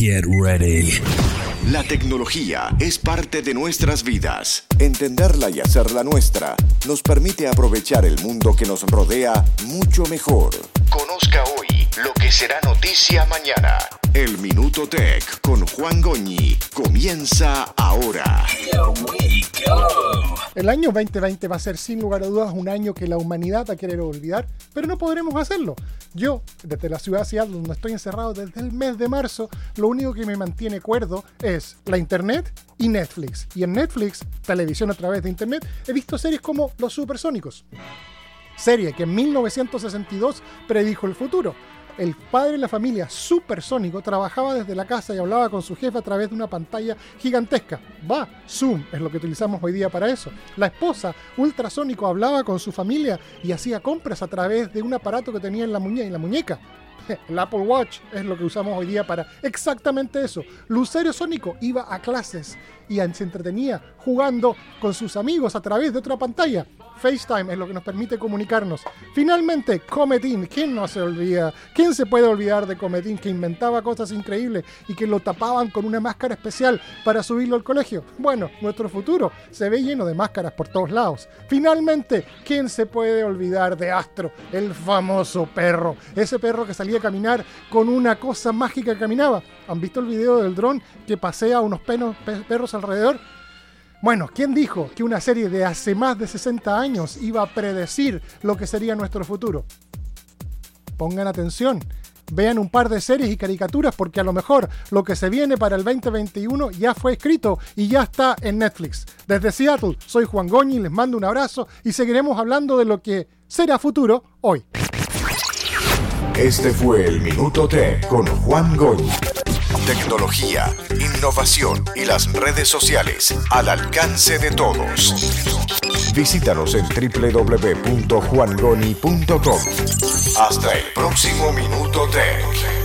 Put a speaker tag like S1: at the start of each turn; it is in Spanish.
S1: Get ready.
S2: La tecnología es parte de nuestras vidas. Entenderla y hacerla nuestra nos permite aprovechar el mundo que nos rodea mucho mejor. Conozca hoy lo que será noticia mañana. El Minuto Tech con Juan Goñi comienza ahora.
S3: El año 2020 va a ser sin lugar a dudas un año que la humanidad va a querer olvidar, pero no podremos hacerlo. Yo, desde la ciudad de Seattle, donde estoy encerrado desde el mes de marzo, lo único que me mantiene cuerdo es la internet y Netflix. Y en Netflix, televisión a través de internet, he visto series como Los Supersónicos. Serie que en 1962 predijo el futuro el padre de la familia supersónico trabajaba desde la casa y hablaba con su jefe a través de una pantalla gigantesca. Va, Zoom es lo que utilizamos hoy día para eso. La esposa ultrasónico hablaba con su familia y hacía compras a través de un aparato que tenía en la, en la muñeca. El Apple Watch es lo que usamos hoy día para exactamente eso. Lucero Sónico iba a clases y se entretenía jugando con sus amigos a través de otra pantalla. FaceTime es lo que nos permite comunicarnos. Finalmente, Cometín. ¿Quién no se olvida? ¿Quién se puede olvidar de Cometín que inventaba cosas increíbles y que lo tapaban con una máscara especial para subirlo al colegio? Bueno, nuestro futuro se ve lleno de máscaras por todos lados. Finalmente, ¿quién se puede olvidar de Astro, el famoso perro? Ese perro que salía a caminar con una cosa mágica que caminaba. ¿Han visto el video del dron que pasea unos perros alrededor? Bueno, ¿quién dijo que una serie de hace más de 60 años iba a predecir lo que sería nuestro futuro? Pongan atención, vean un par de series y caricaturas porque a lo mejor lo que se viene para el 2021 ya fue escrito y ya está en Netflix. Desde Seattle, soy Juan Goñi, les mando un abrazo y seguiremos hablando de lo que será futuro hoy.
S2: Este fue el Minuto T con Juan Goñi tecnología, innovación y las redes sociales al alcance de todos. Visítanos en www.juangoni.com. Hasta el próximo Minuto Tech.